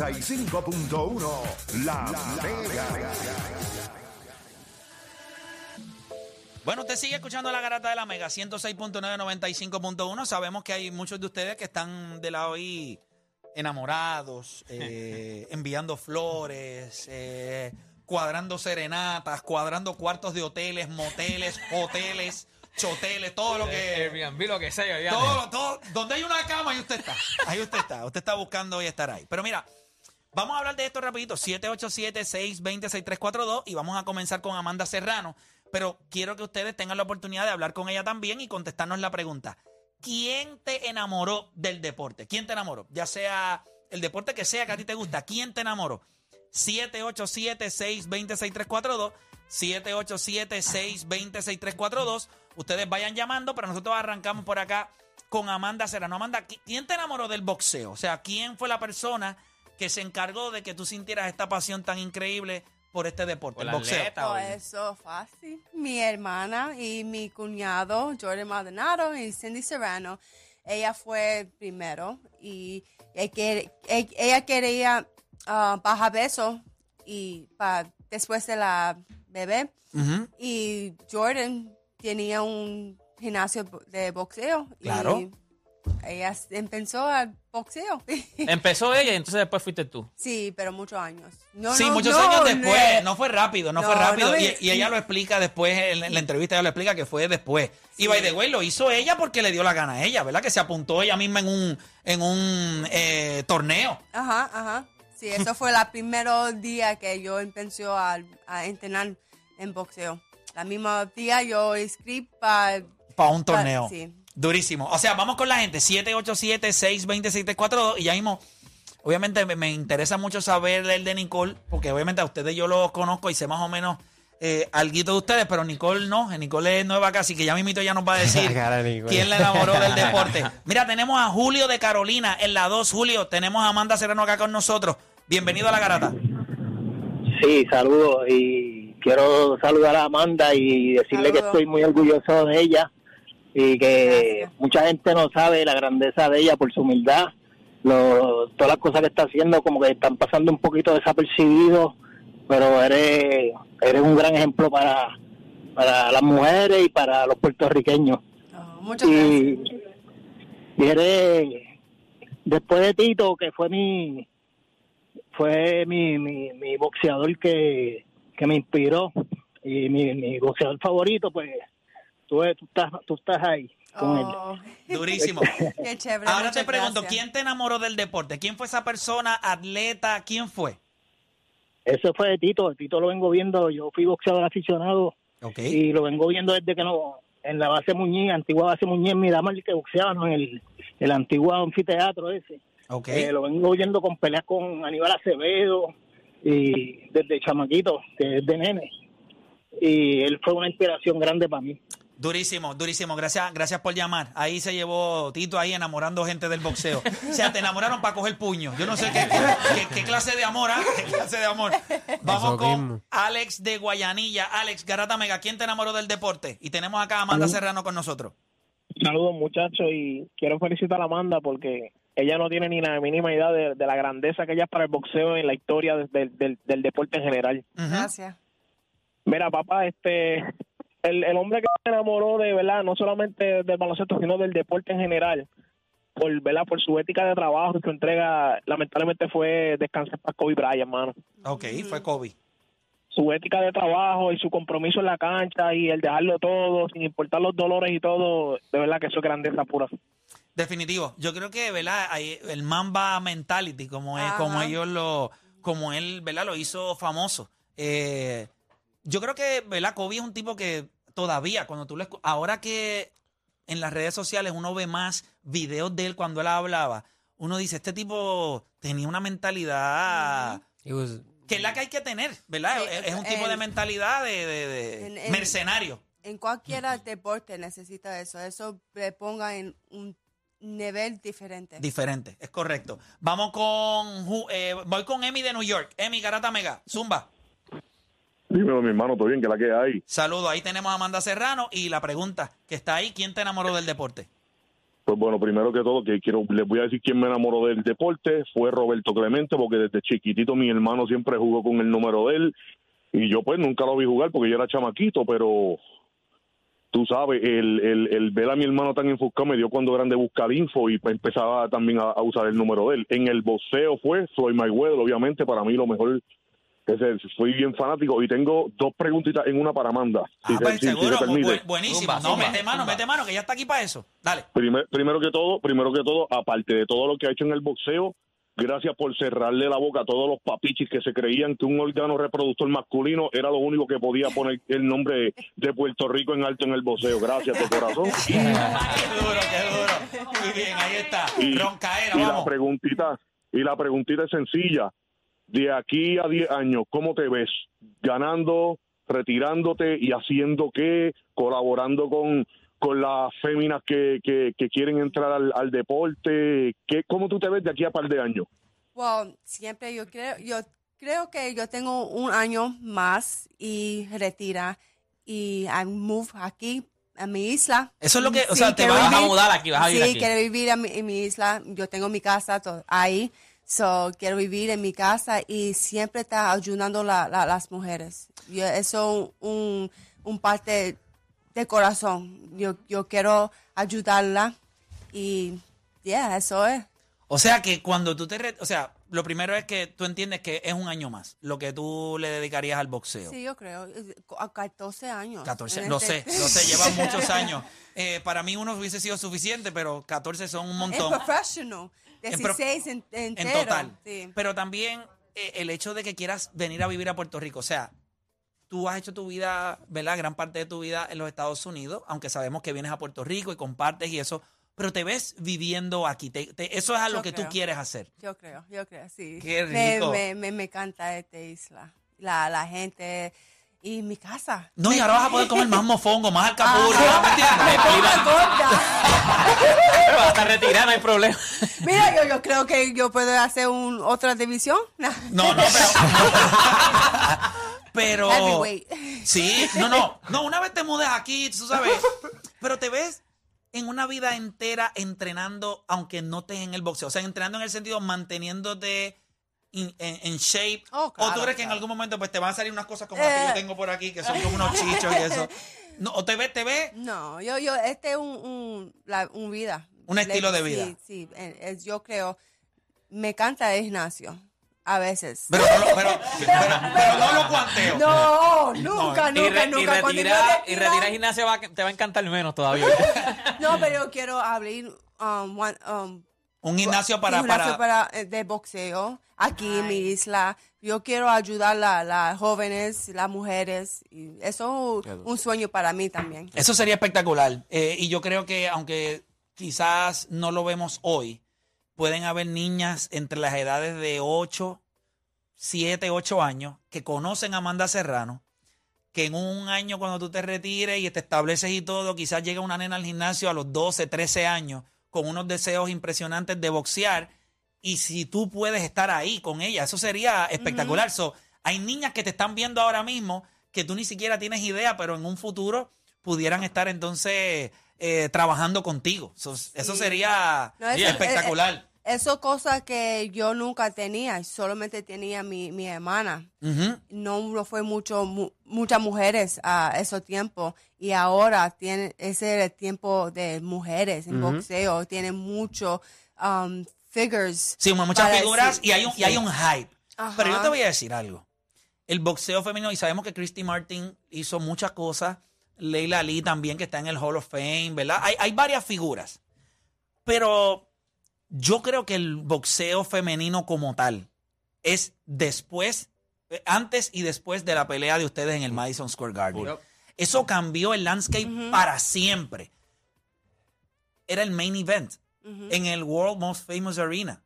95.1 La, Mega. Bueno, usted sigue escuchando la garata de la Mega 106.9, 95.1. Sabemos que hay muchos de ustedes que están de lado ahí enamorados, eh, enviando flores, eh, cuadrando serenatas, cuadrando cuartos de hoteles, moteles, hoteles, choteles, todo lo que... Airbnb, lo que sea. ya. Todo, todo, donde hay una cama, ahí usted está. Ahí usted está. Usted está buscando hoy estar ahí. Pero mira, vamos a hablar de esto rapidito. 787-620-6342 y vamos a comenzar con Amanda Serrano. Pero quiero que ustedes tengan la oportunidad de hablar con ella también y contestarnos la pregunta. ¿Quién te enamoró del deporte? ¿Quién te enamoró? Ya sea el deporte que sea que a ti te gusta. ¿Quién te enamoró? 787-620-6342. 787-620-6342. Ustedes vayan llamando, pero nosotros arrancamos por acá con Amanda Serrano. Amanda, ¿qui- ¿quién te enamoró del boxeo? O sea, ¿quién fue la persona que se encargó de que tú sintieras esta pasión tan increíble por este deporte, Por el boxeo? atleta. Eso fácil. Mi hermana y mi cuñado, Jordan Maldonado y Cindy Serrano, ella fue primero y ella, quer- ella- ella quería ah, bajar peso y pa- después de la bebé. Y Jordan tenía un gimnasio de boxeo. Claro. Y ella empezó al boxeo. Empezó ella y entonces después fuiste tú. sí, pero muchos años. No, sí, no, muchos no, años después. No fue rápido, no, fue rápido. me- y, y ella lo explica después, en, la entrevista ella lo explica que fue después. Y by the way, lo hizo ella porque le dio la gana a ella, ¿verdad? Que se apuntó ella misma en un, en un eh, torneo. Ajá, ajá. Sí, eso fue el primer día que yo empecé a, a entrenar en boxeo. La misma día yo inscribí para... Para un torneo. sí. Durísimo. O sea, vamos con la gente. 787-620-6342. Y ya mismo, obviamente me, me interesa mucho saber el de Nicole, porque obviamente a ustedes yo los conozco y sé más o menos eh, algo de ustedes, pero Nicole no. Nicole es nueva acá, así que ya mismito ya nos va a decir Cara quién le enamoró del deporte. Mira, tenemos a Julio de Carolina en la 2. Julio, tenemos a Amanda Serrano acá con nosotros. Bienvenido a la garata. Sí, saludos y quiero saludar a Amanda y decirle que estoy muy orgulloso de ella y que Gracias. mucha gente no sabe la grandeza de ella por su humildad, lo- todas las cosas que está haciendo como que están pasando un poquito desapercibidos, pero eres, eres un gran ejemplo para, para las mujeres y para los puertorriqueños. Oh, muchas gracias. Y, y eres, después de Tito, que fue mi fue mi, mi, mi boxeador que, que me inspiró y mi, mi boxeador favorito, pues tú, tú, estás, tú estás ahí con él. Oh, Durísimo. qué chévere. Ahora te pregunto, gracias. ¿quién te enamoró del deporte? ¿Quién fue esa persona, atleta? ¿Quién fue? Ese fue de Tito, Tito lo vengo viendo, yo fui boxeador aficionado y lo vengo viendo desde que no, en la base Muñiz, antigua base Muñiz, en Miramar, que boxeaban en el, el antiguo anfiteatro ese. Eh, lo vengo viendo con peleas con Aníbal Acevedo y desde chamaquito, que es de nene. Y él fue una inspiración grande para mí. Durísimo, durísimo. Gracias, gracias por llamar. Ahí se llevó Tito ahí enamorando gente del boxeo. O sea, te enamoraron para coger puño. Yo no sé qué, qué- qué clase de amor, ¿ah? ¿Qué clase de amor? Vamos con. Alex de Guayanilla. Alex, Garata Mega, ¿quién te enamoró del deporte? Y tenemos acá a Amanda Serrano con nosotros. Saludos muchachos y quiero felicitar a Amanda porque ella no tiene ni la mínima idea de, de la grandeza que ella es para el boxeo en la historia de- del- del- del deporte en general. Gracias. Mira, papá, este, el, el hombre que me enamoró de verdad, no solamente del baloncesto, sino del deporte en general, por, ¿verdad? por su ética de trabajo y su entrega, lamentablemente fue descansar para Kobe Bryant, hermano. Ok, fue Kobe. Su ética de trabajo y su compromiso en la cancha y el dejarlo todo, sin importar los dolores y todo, de verdad que eso es grandeza pura. Definitivo. Yo creo que, ¿verdad? Hay el Mamba Mentality, como, es, Ajá. como ellos lo, como él, ¿verdad? Lo hizo famoso. Eh, yo creo que, ¿verdad? Kobe es un tipo que todavía, cuando tú lo escu- ahora que en las redes sociales uno ve más videos de él cuando él hablaba, uno dice, este tipo tenía una mentalidad was- que es la que hay que tener, ¿verdad? Es, es un tipo el- de mentalidad de, de- de En- en- mercenario. En cualquier deporte necesita eso. Eso le ponga en un nivel diferente. Diferente, es correcto. Vamos con, eh, voy con Emi de New York. Emi, Garata Mega, Zumba. Dímelo, mi hermano, todo bien, que la que hay. Saludos, ahí tenemos a Amanda Serrano y la pregunta que está ahí, ¿quién te enamoró del deporte? Pues bueno, primero que todo, que quiero, les voy a decir quién me enamoró del deporte, fue Roberto Clemente, porque desde chiquitito mi hermano siempre jugó con el número de él, y yo pues nunca lo vi jugar porque yo era chamaquito, pero tú sabes, el, el, el ver a mi hermano tan enfocado me dio cuando eran de buscar info y pues, empezaba también a, a usar el número de él. En el boxeo fue Floyd Mayweather, obviamente, para mí lo mejor, fui bien fanático, y tengo dos preguntitas en una para Amanda, si, Ah, se- pues, si- si se seguro, bu- permite. bu- buenísimo. Zumba, no, zumba, mete mano, zumba. mete mano, que ya está aquí para eso. Dale. Primer- primero que todo, primero que todo, aparte de todo lo que ha hecho en el boxeo, gracias por cerrarle la boca a todos los papichis que se creían que un órgano reproductor masculino era lo único que podía poner el nombre de Puerto Rico en alto en el boxeo. Gracias de corazón. Qué duro, qué duro. Muy bien, ahí está. Y, Roncaera, y la preguntita, y la preguntita es sencilla. De aquí a 10 años, ¿cómo te ves? ¿Ganando, retirándote y haciendo qué? ¿Colaborando con, con las féminas que, que, que quieren entrar al, al deporte? ¿Qué, ¿Cómo tú te ves de aquí a par de años? Well, siempre yo creo, yo creo que yo tengo un año más y retira y I move aquí a mi isla. Eso es lo que- o Sí, sea, te vas a vivir- mudar aquí, vas a vivir sí, aquí. quiero vivir en mi, en mi isla. Yo tengo mi casa ahí, so quiero vivir en mi casa y siempre está ayudando la, la- las mujeres. Yo, eso un, un parte de corazón. Yo, yo quiero ayudarla y yeah, eso es. O sea que cuando tú te... O sea, lo primero es que tú entiendes que es un año más lo que tú le dedicarías al boxeo. Sí, yo creo. eh, A 14 años. 14, En lo sé, este- lo sé, llevan muchos años. Eh, para mí uno hubiese sido suficiente, pero 14 son un montón professional. En pro- 16 en, en entero. total. Sí. Pero también eh, el hecho de que quieras venir a vivir a Puerto Rico, o sea, tú has hecho tu vida, ¿verdad? Gran parte de tu vida en los Estados Unidos, aunque sabemos que vienes a Puerto Rico y compartes y eso, pero te ves viviendo aquí. Te- te- eso es algo Yo que creo. tú quieres hacer. Yo creo, yo creo, sí. Qué Me- rico. Me, me, me encanta esta isla. La, la gente y mi casa. No, y ahora vas a poder comer más mofongo, más alcapurria, ¿me pongo gorda. Va a retirado, no hay problema. Mira, yo, yo creo que yo puedo hacer un, otra división. No, no, pero. pero. Heavyweight. Sí, no, no. No, una vez te mudes aquí, tú sabes. Pero te ves en una vida entera entrenando, aunque no estés en el boxeo. O sea, entrenando en el sentido manteniéndote in- en, en shape. Oh, o tú crees que en claro. algún momento pues te van a salir unas cosas como las que yo Eh. tengo por aquí, que son como unos chichos y eso. No, o te ves, te ves. No, yo, yo, este es un, un, la, un vida. Un estilo de vida. Sí, sí. eh, yo creo, me encanta el gimnasio. A veces. Pero no lo, pero, pero, pero no lo cuanteo. No, nunca, y, nunca, re- y nunca. Cuando yo retirar y retira- retirar gimnasia va te va a encantar menos todavía. No, pero yo quiero abrir um, one- um, Un gimnasio para. un gimnasio para, para, eh, de boxeo aquí en mi isla. Yo quiero ayudar a las jóvenes, las mujeres. Y eso es un sueño para mí también. Eso sería espectacular. Eh, y yo creo que, aunque quizás no lo vemos hoy, pueden haber niñas entre las edades de 8, 7, 8 años que conocen a Amanda Serrano, que en un año cuando tú te retires y te estableces y todo, quizás llega una nena al gimnasio a los 12, 13 años con unos deseos impresionantes de boxear. Y si tú puedes estar ahí con ella, eso sería espectacular. So, hay niñas que te están viendo ahora mismo que tú ni siquiera tienes idea, pero en un futuro pudieran estar entonces eh, trabajando contigo. So, Eso sería No, eso- espectacular. Eso cosas que yo nunca tenía, solamente tenía mi, mi hermana. No, no fue mucho, mu- muchas mujeres a esos tiempos y ahora tiene ese es el tiempo de mujeres en boxeo. Tienen mucho um, figures. Sí, muchas para figuras y hay un, y hay un hype. Ajá. Pero yo te voy a decir algo. El boxeo femenino, y sabemos que Christy Martin hizo muchas cosas, Leila Lee también, que está en el Hall of Fame, ¿verdad? Hay, hay varias figuras. Pero yo creo que el boxeo femenino como tal es después, antes y después de la pelea de ustedes en el Madison Square Garden. Eso cambió el landscape para siempre. Era el main event en el World Most Famous Arena.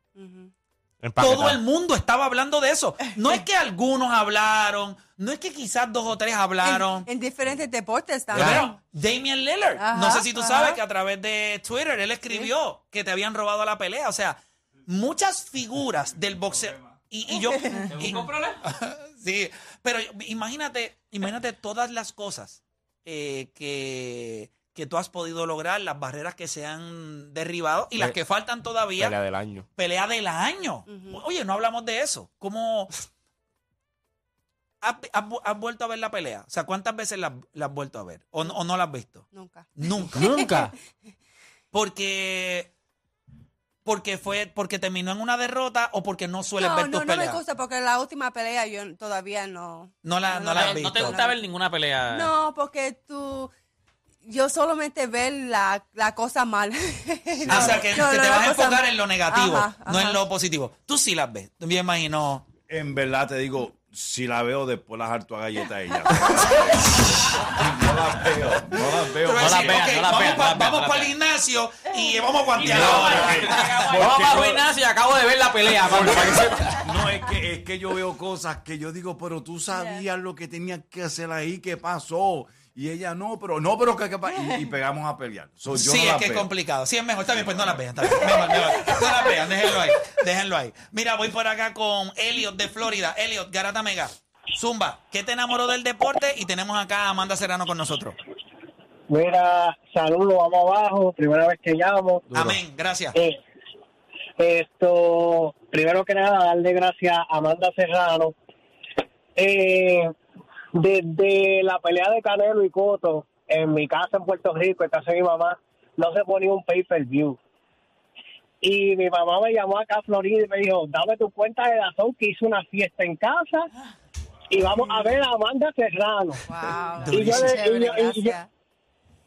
Todo el mundo estaba hablando de eso. No es que algunos hablaron, no es que quizás dos o tres hablaron. En, en diferentes deportes también. Claro, Damian Lillard. Ajá, no sé si tú ajá. sabes que a través de Twitter él escribió que te habían robado la pelea. O sea, muchas figuras del boxeo. Y, y yo. y- sí, pero imagínate, imagínate todas las cosas eh, que, que tú has podido lograr, las barreras que se han derribado y las que faltan todavía. Pelea del año. pelea del año. Oye, no hablamos de eso. ¿Cómo has, has vu- has vuelto a ver la pelea? O sea, ¿cuántas veces la, la has vuelto a ver? ¿O, no- o no la has visto? Nunca. Nunca. Nunca. Porque porque fue porque terminó en una derrota o porque no sueles No, ver no, tus no me peleas. gusta porque la última pelea yo todavía no. no la, no no la has No, visto. no te gusta ver ninguna pelea. No, porque tú. Yo solamente ver la, la cosa mal. O sea, que, No, que no, te la vas a enfocar mal. en lo negativo, Ajá, no en lo positivo. Tú sí las ves. Me imagino. En verdad te digo, si la veo después las harto a galletas a ella. no las veo, no las veo. No la decir, vean, ok, no la vamos vean, pa- no la vean, vamos para el gimnasio y vamos a guantear Vamos para el gimnasio y acabo de ver la pelea. No, es que, es que yo veo cosas que yo digo, pero tú sabías lo que tenías que hacer ahí, ¿qué pasó? Y ella no, pero no, pero que, que pa-", y, y pegamos a pelear. So, yo sí, no es que es complicado. Sí, es mejor. Está bien, pues no. Está bien. Mejor, mejor. No las vean, déjenlo ahí. Déjenlo ahí. Mira, voy por acá con Elliot de Florida. Elliot, Garata Mega. Zumba, ¿qué te enamoró del deporte? Y tenemos acá a Amanda Serrano con nosotros. Mira, saludos, vamos abajo, primera vez que llamo. Amén, gracias. Eh, esto, primero que nada, darle gracias a Amanda Serrano. Eh, desde la pelea de Canelo y Coto, en mi casa en Puerto Rico, en casa de mi mamá, no se ponía un pay-per-view. Y mi mamá me llamó acá a Florida y me dijo, dame tu cuenta de Dazón que hizo una fiesta en casa y vamos a ver a Amanda Serrano. Wow. Y yo le- Chévere, y yo- y yo-.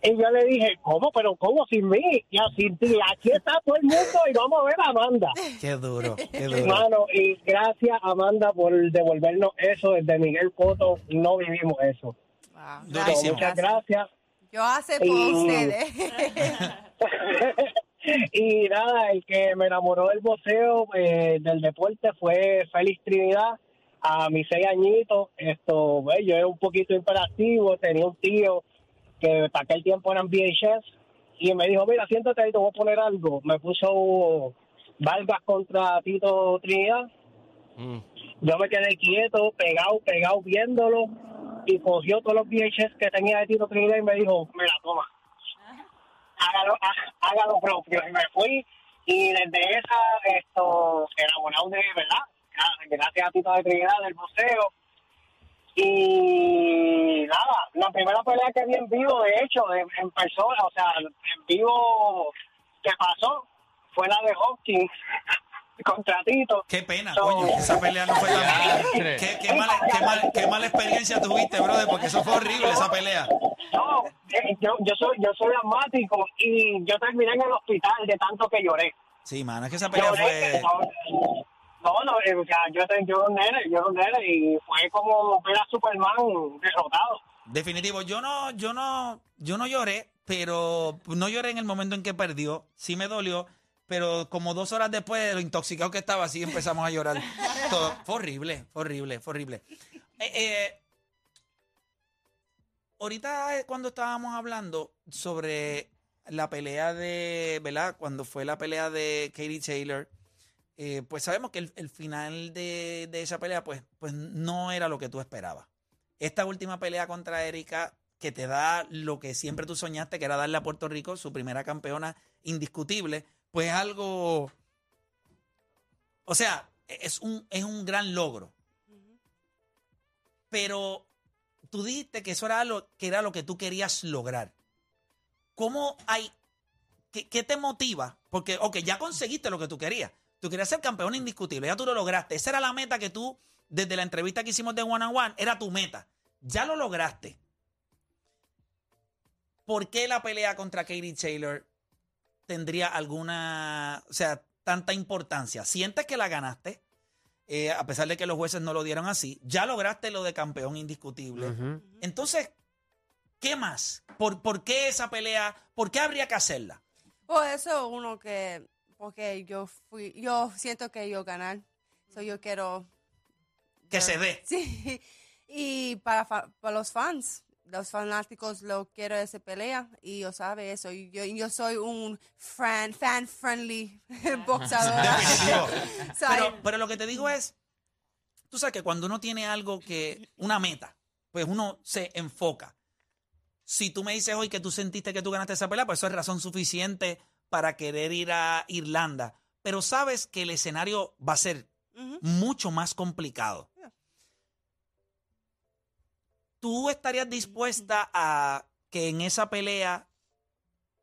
Y yo le dije, ¿cómo? ¿Pero cómo sin mí? Ya sin ti. Aquí está todo el mundo y vamos a ver a Amanda. Qué duro, qué duro. Hermano, y gracias Amanda por devolvernos eso. Desde Miguel Coto no vivimos eso. Wow. Durísimo. Muchas gracias. Yo hace por Y- ustedes. y nada, el que me enamoró del boxeo, eh, del deporte, fue Félix Trinidad. A mis seis añitos, esto, pues, yo era un poquito imperactivo, tenía un tío que para aquel tiempo eran VHS y me dijo, mira, siéntate ahí, te voy a poner algo. Me puso Vargas contra Tito Trinidad. Mm. Yo me quedé quieto, pegado, pegado viéndolo y cogió todos los VHS que tenía de Tito Trinidad y me dijo, mira, toma, hágalo, há- hágalo propio. Y me fui y desde esa, esto, enamorado de verdad, gra- gracias a Tito de Trinidad del boxeo. Y nada, la primera pelea que vi en vivo, de hecho, en, en persona, o sea, en vivo que pasó, fue la de Hopkins contra Tito. Qué pena, So- coño. Esa pelea no fue tan Diantre. qué, qué, mala, qué, mal- qué mala experiencia tuviste, brother, porque eso fue horrible, esa pelea. No, eh, yo, yo soy yo soy asmático y yo terminé en el hospital de tanto que lloré. Sí, mano, es que esa pelea Lloré, fue. no, no, eh, o sea, yo, yo era un nene, yo era un nene y fue como ver a Superman derrotado. Definitivo, yo no, yo no, yo no lloré, pero no lloré en el momento en que perdió. Sí me dolió, pero como dos horas después de lo intoxicado que estaba, así empezamos a llorar. Todo. Fue horrible, fue horrible, fue horrible. Eh, eh, ahorita eh, cuando estábamos hablando sobre la pelea de, ¿verdad? Cuando fue la pelea de Katie Taylor, eh, pues sabemos que el, el final de, de esa pelea, pues, pues no era lo que tú esperabas esta última pelea contra Erika, que te da lo que siempre tú soñaste, que era darle a Puerto Rico su primera campeona indiscutible, pues es algo. O sea, es un, es un gran logro. Pero tú dijiste que eso era lo que, era lo que tú querías lograr. ¿Cómo hay. ¿Qué, qué te motiva? Porque, ok, ya conseguiste lo que tú querías. Tú querías ser campeón indiscutible, ya tú lo lograste. Esa era la meta que tú, desde la entrevista que hicimos de One on One, era tu meta. Ya lo lograste. ¿Por qué la pelea contra Katie Taylor tendría alguna, o sea, tanta importancia? ¿Sientes que la ganaste? Eh, a pesar de que los jueces no lo dieron así, ya lograste lo de campeón indiscutible. Entonces, ¿qué más? ¿Por, ¿Por qué esa pelea? ¿Por qué habría que hacerla? Por eso uno que, porque yo fui, yo siento que yo ganar, so yo quiero Que se dé. Sí, y para, para los fans, los fanáticos lo quiero esa pelea y yo sabe eso. Yo, yo soy un fan, fan friendly boxeador. Pero, pero lo que te digo es, tú sabes que cuando uno tiene algo que, una meta, pues uno se enfoca. si tú me dices hoy que tú sentiste que tú ganaste esa pelea, pues eso es razón suficiente para querer ir a Irlanda. Pero sabes que el escenario va a ser mucho más complicado. Yeah. ¿Tú estarías dispuesta a que en esa pelea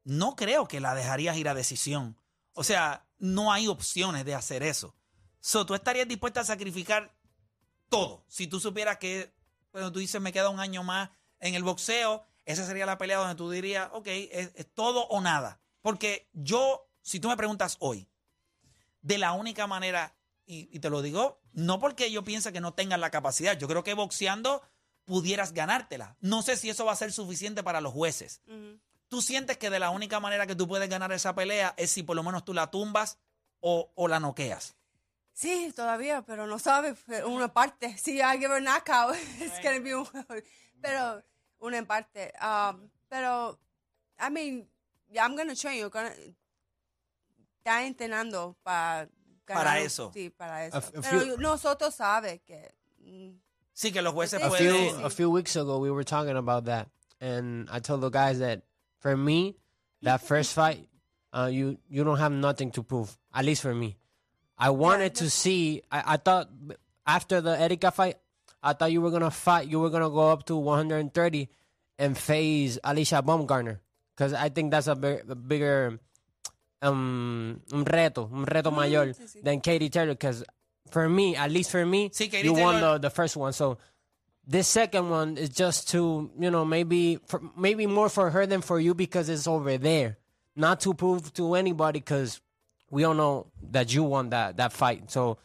no creo que la dejarías ir a decisión? O sea, no hay opciones de hacer eso. So, ¿Tú estarías dispuesta a sacrificar todo? Si tú supieras que, bueno, tú dices, me queda un año más en el boxeo, esa sería la pelea donde tú dirías, ok, es, es todo o nada. Porque yo, si tú me preguntas hoy, de la única manera, y, y te lo digo, no porque yo piense que no tengas la capacidad, yo creo que boxeando pudieras ganártela. No sé si eso va a ser suficiente para los jueces. ¿Tú sientes que de la única manera que tú puedes ganar esa pelea es si por lo menos tú la tumbas o, o la noqueas? Sí, todavía, pero no sabe pero una parte. Si I give her a knockout, it's gonna be un, pero una parte. Um, pero, I mean, yeah, I'm gonna train you. Gonna, está entrenando para Para eso. Sí, para eso. A f- a pero few- nosotros sabe que mm, Sí, que los jueces A a pueden... few a few weeks ago we were talking about that and I told the guys that for me that first fight uh, you you don't have nothing to prove at least for me I wanted to see I, I thought after the Erika fight I thought you were gonna fight you were gonna go up to 130 and face Alicia Baumgartner because I think that's a, big, a bigger um un reto un reto mayor sí, sí. than Katie Taylor because for me at least for me Sí, Katie you won the, the first one. So this second one is just to you know maybe for, maybe more for her than for you because it's over there. Not to prove to anybody because we all know that you won that that fight. So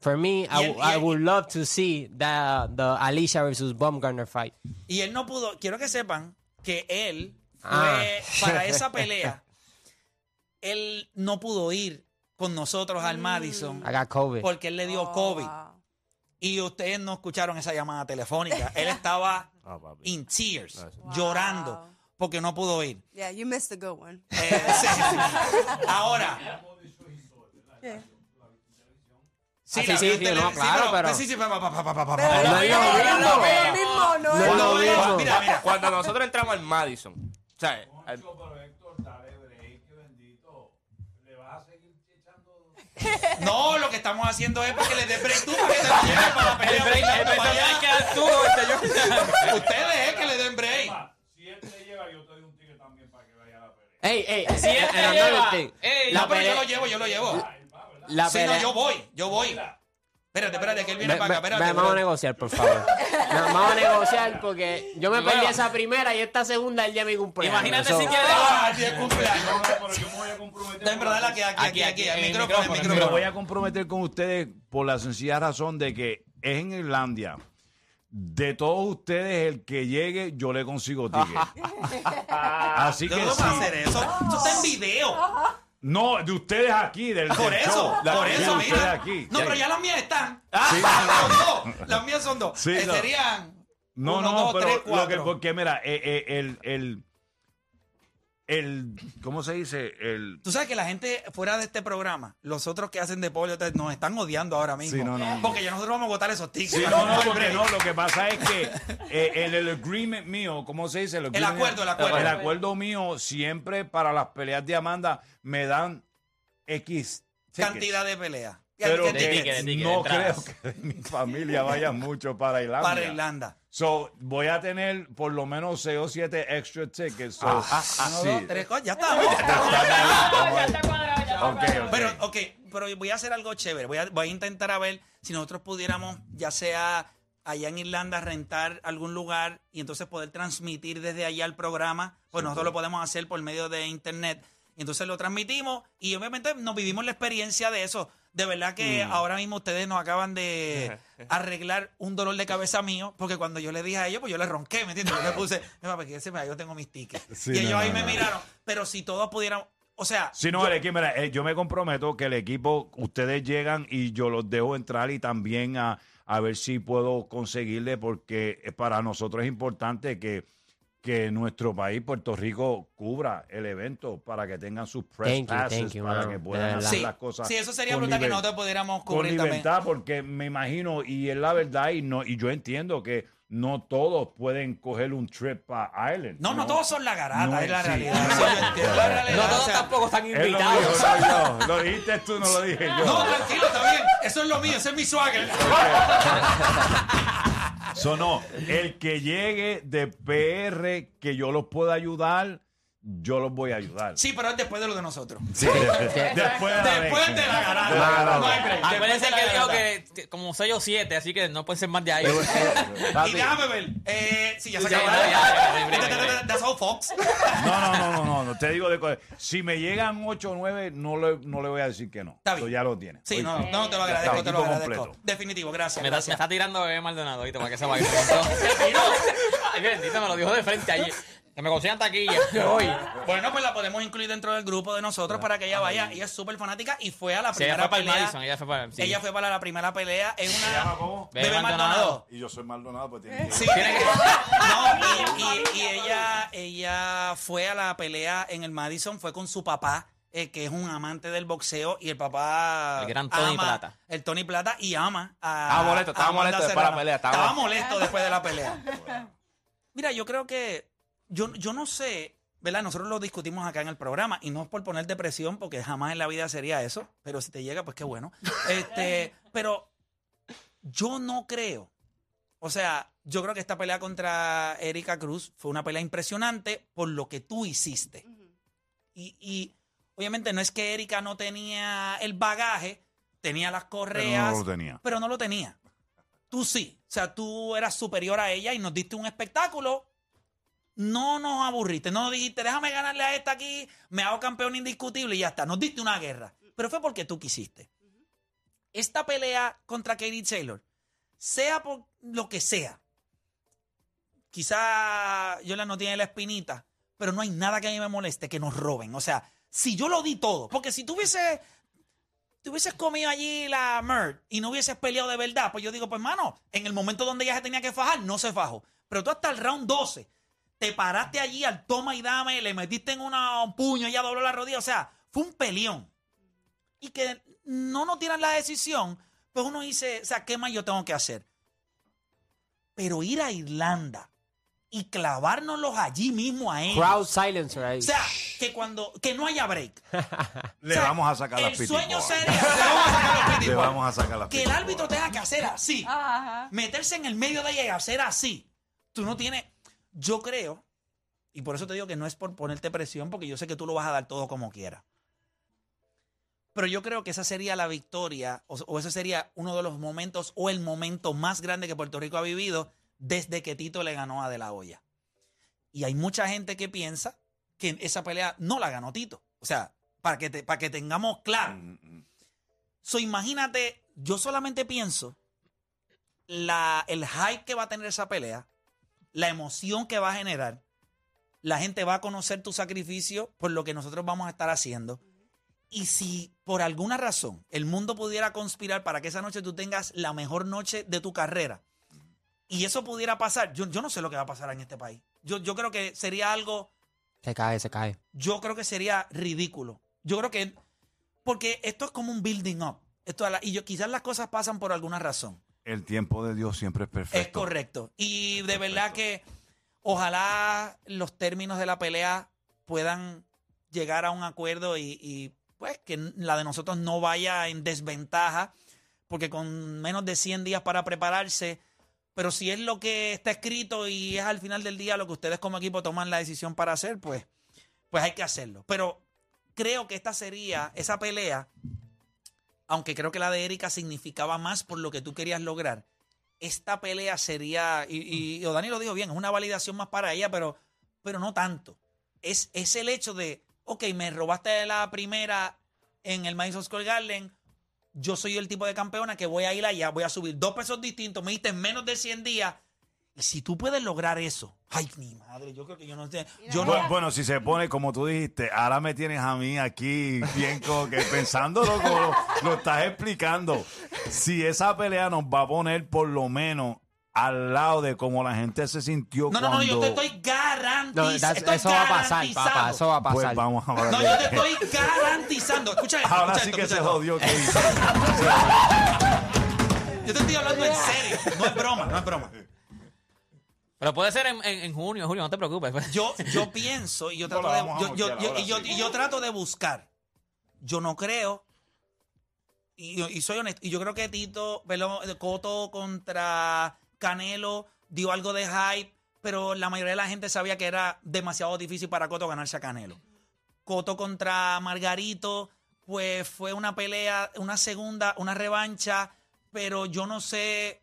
for me I, Y el- y I el- would love to see that the Alicia versus Baumgartner fight. Y él no pudo, quiero que sepan que él fue Ah. para esa pelea, él no pudo ir con nosotros al Madison COVID porque él le dio oh, COVID. Y ustedes no escucharon esa llamada telefónica. Él estaba Ah, in tears, llorando, porque no pudo ir. Yeah, you missed a good one. Eh, sí. Ahora. Yeah. Sí, Ah, sí, no, claro, pero- Sí, sí, pa, pa, pa, pa, pa, pa, Pero pa. no no es es lo lo mismo, mismo. no es lo mismo, no No es es lo lo No, lo que estamos haciendo es porque le des break tú para que te lo para la pelea. El break, el break para también allá. hay que dar tú, este, yo- Ustedes es que le den break. hey hey Si él te and lleva, another thing ey, la No, pero yo pelea- lo llevo, yo lo llevo. la Sí, no, pelea- yo voy, yo voy. Espérate, espérate, que él viene para acá. Espérate, vamos a negociar, por favor. No, vamos a negociar porque yo me Bueno. perdí esa primera y esta segunda el día de mi cumpleaños. Imagínate si quieres. Ah, día de cumpleaños. En verdad, la que aquí, aquí, Aquí, aquí, aquí, el micrófono, el micrófono, el Me voy a comprometer con ustedes por la sencilla razón de que es en Irlandia. De todos ustedes, el que llegue, yo le consigo ticket. Así ¿De que sí. va a hacer eso? Eso está en video. No, de ustedes aquí, del Por del eso, show. La- por eso, ustedes mira. aquí. No, pero ya las mías están. Sí. Son dos. Las mías son dos. Sí, Eh, no. Serían. No, uno, no, dos, pero tres, lo que, cuatro. porque mira, eh, eh, el, el, el, ¿cómo se dice? El, Tú sabes que la gente fuera de este programa, los otros que hacen deporte, te- nos están odiando ahora mismo. Sí, no, no. Porque ya nosotros vamos a votar esos tickets. Sí, no, no, porque no, lo que pasa es que eh, el, el agreement mío, ¿cómo se dice? agreement- acuerdo, el acuerdo. El acuerdo mío siempre para las peleas de Amanda me dan X tickets. Cantidad de peleas. Pero ¿Qué de tickets? tickets, de no creo que mi familia vaya mucho para Irlanda. Para Irlanda. So, voy a tener por lo menos 6 o 7 extra tickets. So, Uno, sí. dos, tres, cuatro, ya estamos. ya estamos. Ok, ok. Pero, ok, pero voy a hacer algo chévere. Voy a, voy a intentar a ver si nosotros pudiéramos, ya sea allá en Irlanda, rentar algún lugar y entonces poder transmitir desde allá el programa. Pues nosotros lo podemos hacer por medio de internet. Y entonces lo transmitimos y obviamente nos vivimos la experiencia de eso. De verdad que Mm. ahora mismo ustedes nos acaban de arreglar un dolor de cabeza mío, porque cuando yo le dije a ellos, pues yo le ronqué, ¿me entiendes? Yo le puse, "Mira, porque ese, mira, yo tengo mis tickets. Sí, y ellos no, ahí no, me no. miraron. Pero si todos pudieran, o sea, Si no, el equipo, mira, eh, yo me comprometo que el equipo, ustedes llegan y yo los dejo entrar y también a, a ver si puedo conseguirle, porque eh, para nosotros es importante que que nuestro país, Puerto Rico, cubra el evento para que tengan sus press Thank you, passes, thank you, para que puedan hacer Sí, las cosas. sí, eso sería con brutal que nosotros pudiéramos Con cubrir también. libertad, porque me imagino, y es la verdad, y, no, y yo entiendo que no todos pueden coger un trip para Ireland. No, no, todos son la garata, No, es la sí. realidad. Entiendo la realidad. No o todos sea, tampoco están Él lo invitados. dijo, no. Lo dijiste tú, no lo dije yo. No, tranquilo, está bien. Eso es lo mío, ese es mi swagger. So, no, el que llegue de PR que yo los pueda ayudar, yo los voy a ayudar. Sí, pero es después de lo de nosotros. Sí, después de la Después de la garata. De la garata. No hay break. Después Acuérdense que dijo que, que como 6 o 7, así que no pueden ser más de ahí. Y déjame ver. Eh, sí, ya se acabó. ya, ya, ya, ya, ya. That's all, folks. No, no, no, no, no, no, te digo de co- Si me llegan 8 o 9, no le, no le voy a decir que no. Está bien. Eso ya lo tiene. Sí, no, no, te lo agradezco, está, te lo agradezco. completo. Definitivo, gracias. Me está, me gracias. está tirando bebé Maldonado, ¿viste? Para que se vaya. Ay, bendito, me lo dijo de frente allí. Que me consigan taquilla. Voy. Bueno, pues la podemos incluir dentro del grupo de nosotros para que ella vaya. Ella es súper fanática y fue a la Sí, ella primera fue para el pelea. Madison. Ella fue para. sí. Ella fue para la primera pelea. Es una. llama cómo? Bebé Bebé Maldonado. Maldonado. Y yo soy Maldonado, pues tiene que Sí. No, y, y- y ella, ella fue a la pelea en el Madison, fue con su papá, eh, que es un amante del boxeo, y el papá. El gran Tony ama- Plata. El Tony Plata y ama a. Estaba molesto, a estaba Amanda molesto después de la Serrano. pelea, estaba molesto después de la pelea. Mira, yo creo que. Yo, yo no sé, ¿verdad? Nosotros lo discutimos acá en el programa, y no es por poner depresión, porque jamás en la vida sería eso, pero si te llega, pues qué bueno. Este, pero yo no creo. O sea, yo creo que esta pelea contra Erika Cruz fue una pelea impresionante por lo que tú hiciste. Y, y obviamente no es que Erika no tenía el bagaje, tenía las correas, lo tenía. pero no lo tenía. Tú sí. O sea, tú eras superior a ella y nos diste un espectáculo. No nos aburriste, no dijiste, déjame ganarle a esta aquí, me hago campeón indiscutible y ya está. Nos diste una guerra. Pero fue porque tú quisiste. Esta pelea contra Katie Taylor, sea por lo que sea, quizá Yola no tiene la espinita, pero no hay nada que a mí me moleste que nos roben. O sea, si yo lo di todo, porque si te hubieses comido allí la Merd y no hubieses peleado de verdad, pues yo digo, pues mano, en el momento donde ella se tenía que fajar, no se fajó. Pero tú hasta el round 12 te paraste allí al toma y dame, le metiste en una, un puño, ella dobló la rodilla. O sea, fue un peleón. Y que no nos tiran la decisión, pues uno dice, o sea, ¿qué más yo tengo que hacer? Pero ir a Irlanda y clavárnoslos allí mismo a ellos. Crowd silencer ahí. O sea, que cuando, que no haya break. Le O sea, vamos a sacar las El sueño pitipoas. sería, le vamos a sacar los Le pitipoas. vamos a sacar las Que el pitipoas. árbitro tenga que hacer así. Ajá. Meterse en el medio de ella y hacer así. Tú no tienes. Yo creo, y por eso te digo que no es por ponerte presión, porque yo sé que tú lo vas a dar todo como quieras. Pero yo creo que esa sería la victoria, o, o ese sería uno de los momentos, o el momento más grande que Puerto Rico ha vivido desde que Tito le ganó a De La Hoya. Y hay mucha gente que piensa que esa pelea no la ganó Tito. O sea, para que, te- para que tengamos claro. Mm, mm. So, imagínate, yo solamente pienso la, el hype que va a tener esa pelea, la emoción que va a generar. La gente va a conocer tu sacrificio por lo que nosotros vamos a estar haciendo. Y si por alguna razón el mundo pudiera conspirar para que esa noche tú tengas la mejor noche de tu carrera, y eso pudiera pasar, yo, yo no sé lo que va a pasar en este país. Yo, yo creo que sería algo Se cae, se cae. yo creo que sería ridículo. Yo creo que. Porque esto es como un building up. Esto, y yo, quizás las cosas pasan por alguna razón. El tiempo de Dios siempre es perfecto. Es correcto. Y de verdad que ojalá los términos de la pelea puedan llegar a un acuerdo y, y, pues que la de nosotros no vaya en desventaja, porque con menos de 100 días para prepararse, pero si es lo que está escrito y es al final del día lo que ustedes como equipo toman la decisión para hacer, pues, pues hay que hacerlo. Pero creo que esta sería esa pelea, aunque creo que la de Erika significaba más por lo que tú querías lograr, esta pelea sería, y, y, y Dani lo dijo bien, es una validación más para ella, pero, pero no tanto. Es, es el hecho de, ok, me robaste la primera en el Madison Square Garden, yo soy el tipo de campeona que voy a ir allá, voy a subir dos pesos distintos, me diste en menos de 100 días. Y si tú puedes lograr eso, ay, mi madre, yo creo que yo no sé. Yo no, bueno, bueno, si se pone como tú dijiste, ahora me tienes a mí aquí bien como que pensándolo como lo, lo estás explicando. Si esa pelea nos va a poner por lo menos al lado de cómo la gente se sintió no, no, no, cuando... yo te estoy. No, that's- estoy eso va a pasar, papá. Eso va a Pues pasar. vamos a hablar No, yo te estoy garantizando. Escucha esto. Ahora escucha sí esto, que escucha se esto. jodió. ¿qué hizo? Yo te estoy hablando en serio. No es broma, no es broma. Pero puede ser en, en, en junio, julio, no te preocupes. Yo, yo pienso y yo trato de, yo, yo- yo- y yo- sí. y yo trato de buscar. Yo no creo. Y, y soy honesto. Y yo creo que Tito, perdón, Coto contra Canelo dio algo de hype, pero la mayoría de la gente sabía que era demasiado difícil para Coto ganarse a Canelo. Coto contra Margarito, pues fue una pelea, una segunda, una revancha, pero yo no sé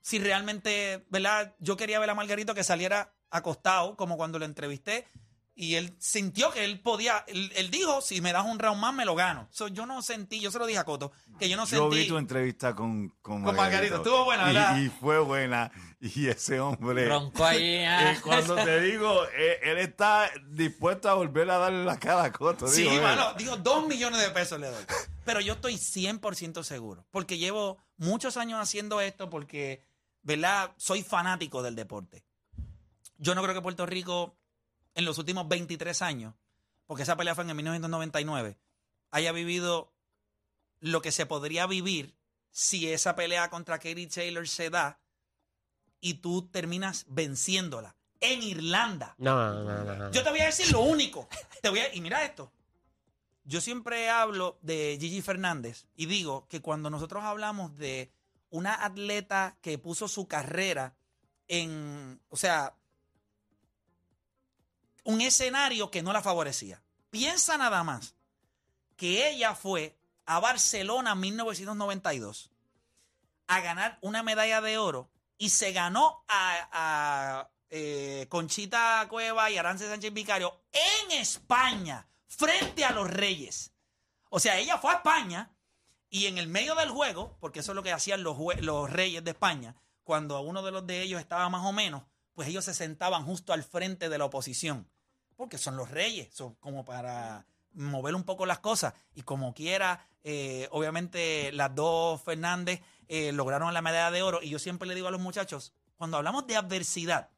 si realmente, ¿verdad? Yo quería ver a Margarito que saliera acostado, como cuando lo entrevisté, y él sintió que él podía, él, él dijo, si me das un round más, me lo gano. So, yo no sentí, yo se lo dije a Coto, que yo no Yo sentí... vi tu entrevista con, con, Con Margarito. Estuvo buena, ¿verdad? Y, y fue buena. Y ese hombre. Bronco ahí. ah. eh, cuando te digo, eh, él está dispuesto a volver a darle la cara a Coto. Sí, digo, eh. mano, digo, dos millones de pesos le doy. Pero yo estoy 100% seguro, porque llevo muchos años haciendo esto, porque, ¿verdad? Soy fanático del deporte. Yo no creo que Puerto Rico, en los últimos 23 años, porque esa pelea fue en el 1999, haya vivido lo que se podría vivir si esa pelea contra Katie Taylor se da y tú terminas venciéndola en Irlanda. No, no, no, no. Yo te voy a decir lo único. Te voy a- y mira esto. Yo siempre hablo de Gigi Fernández y digo que cuando nosotros hablamos de una atleta que puso su carrera en, o sea, un escenario que no la favorecía. Piensa nada más que ella fue a Barcelona en 1992 a ganar una medalla de oro y se ganó a, a, eh, Conchita Cueva y Arance Sánchez Vicario en España, frente a los Reyes. O sea, ella fue a España y en el medio del juego, porque eso es lo que hacían los, los Reyes de España, cuando uno de los de ellos estaba más o menos, pues ellos se sentaban justo al frente de la oposición, porque son los Reyes, son como para mover un poco las cosas y como quiera, eh, obviamente las dos Fernández eh, lograron la medalla de oro y yo siempre le digo a los muchachos, cuando hablamos de adversidad,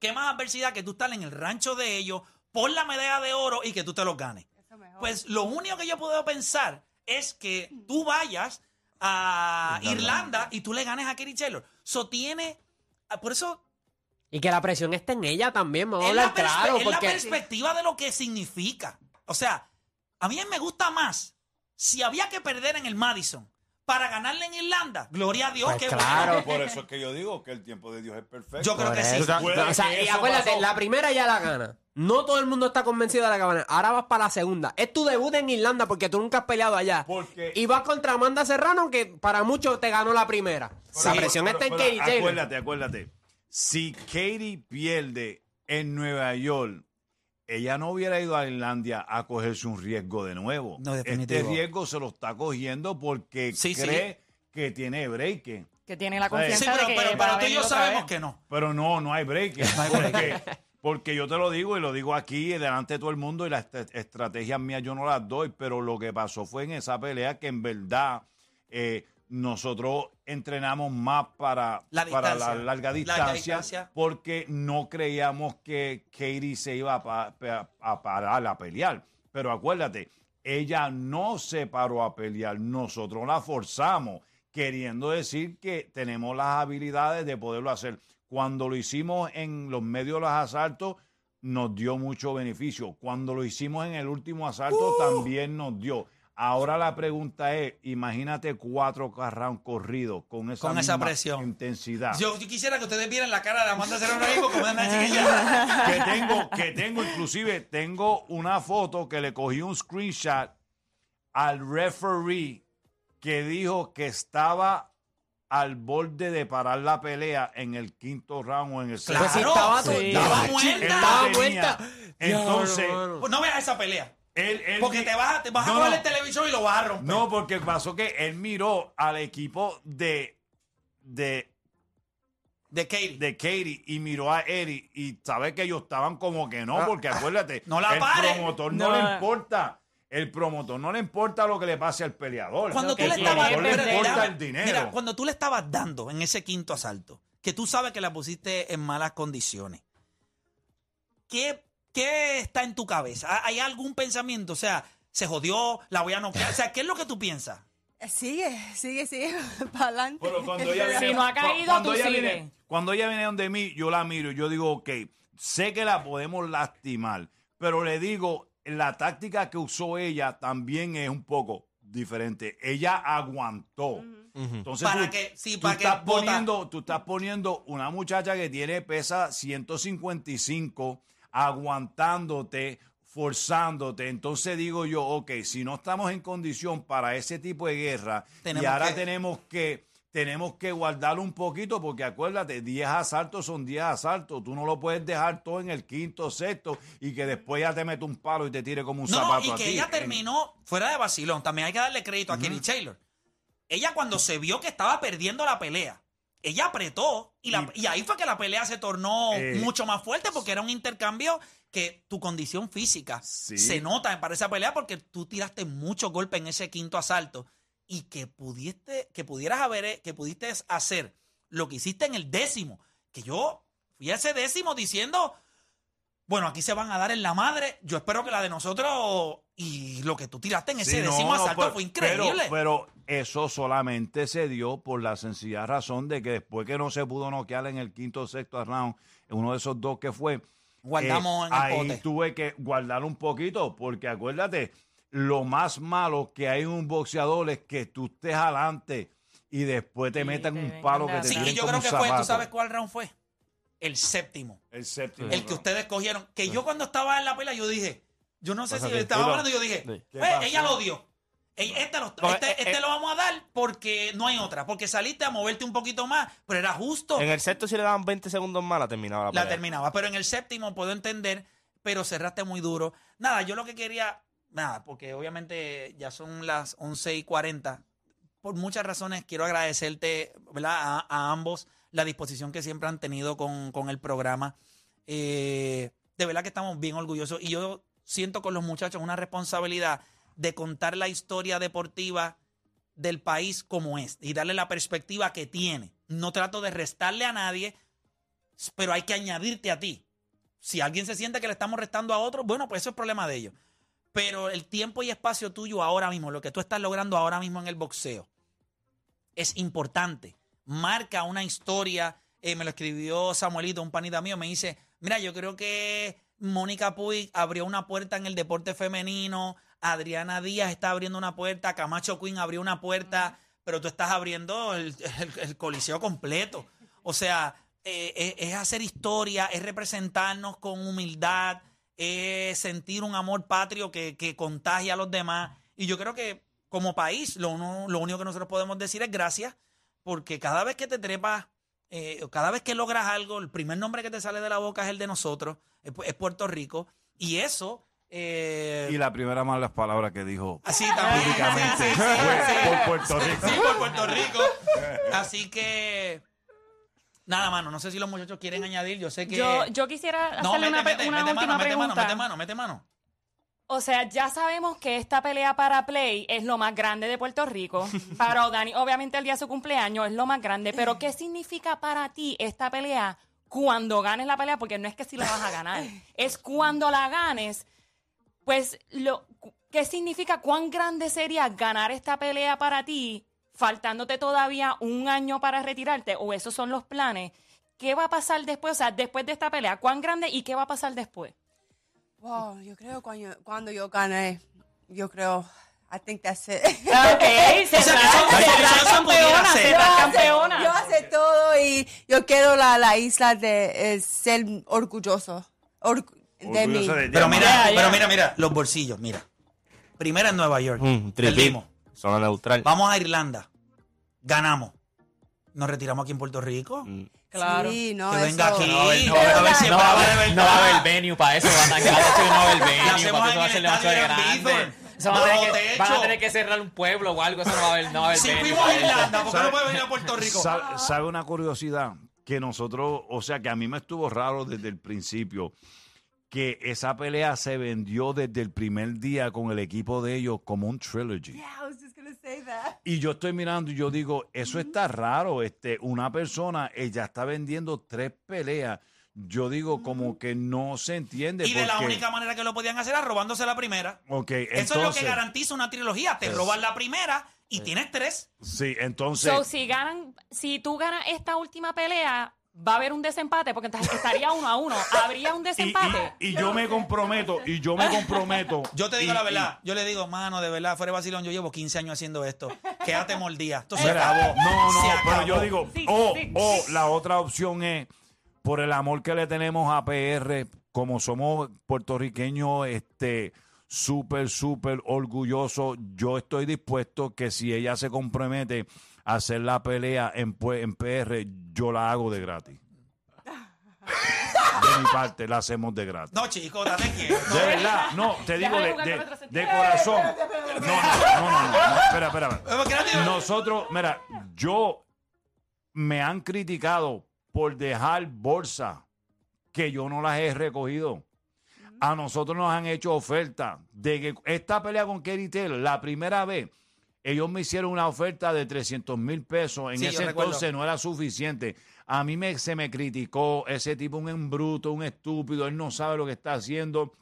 ¿qué más adversidad que tú estar en el rancho de ellos por la medalla de oro y que tú te los ganes? Eso mejor. Pues lo único que yo puedo pensar es que tú vayas a Irlanda y tú le ganes a Kerry Taylor. So tiene, ah, por eso Y que la presión esté en ella también, vamos a la, hablar claro, es la porque perspectiva de lo que significa. O sea, a mí me gusta más si había que perder en el Madison para ganarle en Irlanda. Gloria a Dios, Pues que claro. Por eso es que yo digo que el tiempo de Dios es perfecto. Yo creo Por que sí. eso. Puede o sea, que y acuérdate, pasó. la primera ya la gana. No todo el mundo está convencido de la que va a ganar. Ahora vas para la segunda. Es tu debut en Irlanda porque tú nunca has peleado allá. Porque- Y vas contra Amanda Serrano, que para muchos te ganó la primera. la presión Pero- está en pero Katie Taylor. Acuérdate, acuérdate. Si Katie pierde en Nueva York, ella no hubiera ido a Irlandia a cogerse un riesgo de nuevo. No, este riesgo se lo está cogiendo porque Sí, sí. cree que tiene break. Que tiene la confianza Sí, de pero, que pero, pero a tú y yo sabemos que no. Pero no, no hay break. hay break. Porque, porque yo te lo digo y lo digo aquí delante de todo el mundo y las est- estrategias mías yo no las doy, pero lo que pasó fue en esa pelea que en verdad eh, nosotros entrenamos más para, La para la distancia. larga distancia, porque no creíamos que Katie se iba a, pa- pa- a parar a pelear. Pero acuérdate, ella no se paró a pelear, nosotros la forzamos, queriendo decir que tenemos las habilidades de poderlo hacer. Cuando lo hicimos en los medios de los asaltos, nos dio mucho beneficio. Cuando lo hicimos en el último asalto, también nos dio. Ahora la pregunta es, imagínate cuatro rounds corridos con esa, Con esa misma presión. intensidad. Yo, yo quisiera que ustedes vieran la cara de Amanda Serrano mismo como una chiquilla. que tengo, que tengo, inclusive, tengo una foto que le cogí un screenshot al referee que dijo que estaba al borde de parar la pelea en el quinto round o en el Claro, sexto. Pues estaba, Sí. Estaba muerta. Estaba muerta. Entonces. Pues no veas esa pelea. Él- él Porque te vas, a- te vas No, a coger el televisor y lo vas a romper. No, porque pasó que él miró al equipo de, de, De Katie. de Katie y miró a Eddie y sabe que ellos estaban como que no, porque acuérdate, Ah, No la el pare. promotor no, No. le importa. El promotor no le importa lo que le pase al peleador. Cuando tú le estabas le Mira, el dinero. Mira, cuando tú le estabas dando en ese quinto asalto, que tú sabes que la pusiste en malas condiciones. ¿qué, ¿qué está en tu cabeza? ¿Hay algún pensamiento? O sea, se jodió, la voy a noquear. O sea, ¿qué es lo que tú piensas? Sigue, sigue, sigue, para adelante. Pero cuando ella viene, Si no ha caído, cuando tú ella sigue. viene- cuando ella viene donde mí, yo la miro, yo digo, ok, sé que la podemos lastimar, pero le digo, la táctica que usó ella también es un poco diferente. Ella aguantó. Entonces, Para tú, que- sí, tú para que estás bota- poniendo, tú estás poniendo una muchacha que tiene pesa 155 aguantándote, forzándote. Entonces digo yo, ok, si no estamos en condición para ese tipo de guerra Tenemos y ahora que- tenemos que tenemos que guardarlo un poquito porque acuérdate, 10 asaltos son 10 asaltos. Tú no lo puedes dejar todo en el quinto, sexto y que después ya te mete un palo y te tire como un No, zapato y a que ti. ella terminó fuera de vacilón. También hay que darle crédito a Kenny Taylor. Ella cuando se vio que estaba perdiendo la pelea, ella apretó y, la- y ahí fue que la pelea se tornó Eh. mucho más fuerte porque era un intercambio que tu condición física Sí. se nota para esa pelea porque tú tiraste muchos golpes en ese quinto asalto y que pudiste, que pudieras haber, que pudiste hacer lo que hiciste en el décimo, que yo fui a ese décimo diciendo, bueno, aquí se van a dar en la madre. Yo espero que la de nosotros y lo que tú tiraste en ese Sí, no, décimo no, asalto pero- fue increíble. Pero, pero eso solamente se dio por la sencilla razón de que después que no se pudo noquear en el quinto o sexto round, en uno de esos dos que fue, Guardamos eh, en el ahí pote. tuve que guardar un poquito, porque acuérdate, lo más malo que hay en un boxeador es que tú estés adelante y después te Y metan te un palo que te sí, y yo creo que fue, ¿tú sabes cuál round fue? El séptimo. El séptimo. El que ustedes cogieron. Que yo cuando estaba en la pelea, yo dije, yo no sé Pasa si que estaba tú lo- hablando, yo dije, Sí. ¿Qué "Pues, pasó? ella lo dio. Ey, Este, lo, No, este, eh, este eh. lo vamos a dar porque no hay otra. Porque saliste a moverte un poquito más, pero era justo. En el sexto, si le daban 20 segundos más, la terminaba la la pelea. terminaba. Pero en el séptimo puedo entender, pero cerraste muy duro. Nada, yo lo que quería, nada, porque obviamente ya son las 11 y 40. Por muchas razones quiero agradecerte, a ambos la disposición que siempre han tenido con, con el programa. Eh, de verdad que estamos bien orgullosos y yo siento con los muchachos una responsabilidad de contar la historia deportiva del país como es y darle la perspectiva que tiene. No trato de restarle a nadie, pero hay que añadirte a ti. Si alguien se siente que le estamos restando a otro, bueno, pues eso es problema de ellos. Pero el tiempo y espacio tuyo ahora mismo, lo que tú estás logrando ahora mismo en el boxeo, es importante. Marca una historia. eh, me lo escribió Samuelito, un panita mío, me dice, mira, yo creo que Mónica Puig abrió una puerta en el deporte femenino, Adriana Díaz está abriendo una puerta, Camacho Quinn abrió una puerta, pero tú estás abriendo el, el- el coliseo completo. O sea, eh, eh, es hacer historia, es representarnos con humildad, es sentir un amor patrio que, que contagia a los demás. Y yo creo que como país, lo, uno- lo único que nosotros podemos decir es gracias, porque cada vez que te trepas, eh, cada vez que logras algo, el primer nombre que te sale de la boca es el de nosotros, es, pu- es Puerto Rico. Y eso... eh, Y la primera malas palabras que dijo Así también. públicamente Sí, sí, sí, fue sí. por Puerto Rico. Sí, por Puerto Rico. Así que. Nada, mano. No sé si los muchachos quieren añadir. Yo sé que. Yo, yo quisiera no, hacerle mete, una, mete, una mete última mano, mete mano, pregunta. mete mano, mete mano. O sea, ya sabemos que esta pelea para Play es lo más grande de Puerto Rico. Para Dani, obviamente el día de su cumpleaños es lo más grande. Pero ¿qué significa para ti esta pelea cuando ganes la pelea? Porque no es que si la vas a ganar, es cuando la ganes. Pues, lo, ¿qué significa? ¿Cuán grande sería ganar esta pelea para ti, faltándote todavía un año para retirarte? ¿O esos son los planes? ¿Qué va a pasar después? O sea, después de esta pelea, ¿cuán grande y qué va a pasar después? Wow, yo creo cuando, cuando yo gané, yo creo, I think that's it. Ok, O sea, que eso- eso- eso se será Yo campeona. hace todo y yo quiero la, la isla de eh, ser orgulloso or- de mí. Orgulloso de ti. Pero mira, pero mira, mira. Los bolsillos, mira. Primera en Nueva York. Mm. Perdimos. Zona neutral. Vamos a Irlanda. Ganamos. Nos retiramos aquí en Puerto Rico. Mm. Claro. Sí, no, que eso. venga aquí. No va a haber- no a va a ver haber- si no va a va a haber- haber no va a haber venue para eso. Van a tener que no va a haber venue. Para eso va a el ser demasiado estadio en grande. Bithorn. Eso van a tener que- van a techo. tener que cerrar un pueblo o algo. Eso no va a haber, no va a haber Si venue fuimos a. Irlanda, ¿por qué no ¿Sabe- puede venir a Puerto Rico? ¿Sabe, sabe una curiosidad? Que nosotros, o sea, que a mí me estuvo raro desde el principio que esa pelea se vendió desde el primer día con el equipo de ellos como un trilogy. Yeah, Y yo estoy mirando y yo digo, eso está raro. Este, una persona, ella está vendiendo tres peleas. yo digo como que no se entiende. Y de la porque- única manera que lo podían hacer era robándose la primera. Ok, Eso es lo entonces- que garantiza una trilogía. Te roban la primera y tienes tres. Sí, entonces. So, si ganan, si tú ganas esta última pelea, va a haber un desempate, porque entonces estaría uno a uno. Habría un desempate. y- y yo me comprometo, y yo me comprometo. Yo te digo y- la verdad. Yo le digo, mano, de verdad, fuera de vacilón, yo llevo 15 años haciendo esto. Quédate mordida. Esto y- se Mira, acabó. no, no, pero yo digo, Sí, o sí. o la otra opción es, por el amor que le tenemos a PR, como somos puertorriqueños, este súper, súper orgullosos, yo estoy dispuesto que si ella se compromete hacer la pelea en, PR, yo la hago de gratis. De mi parte, la hacemos de gratis. No, chico, date quieto. De verdad, no, te digo de corazón. No, no, no, no, no, no, espera, espera. espera. ¿Por qué no te- Nosotros, mira, yo me han criticado por dejar bolsas que yo no las he recogido. A nosotros nos han hecho oferta de que esta pelea con Kerry Taylor, la primera vez, ellos me hicieron una oferta de 300 mil pesos. En Sí, ese entonces no era suficiente. A mí me, se me criticó ese tipo, un embruto, un estúpido, él no sabe lo que está haciendo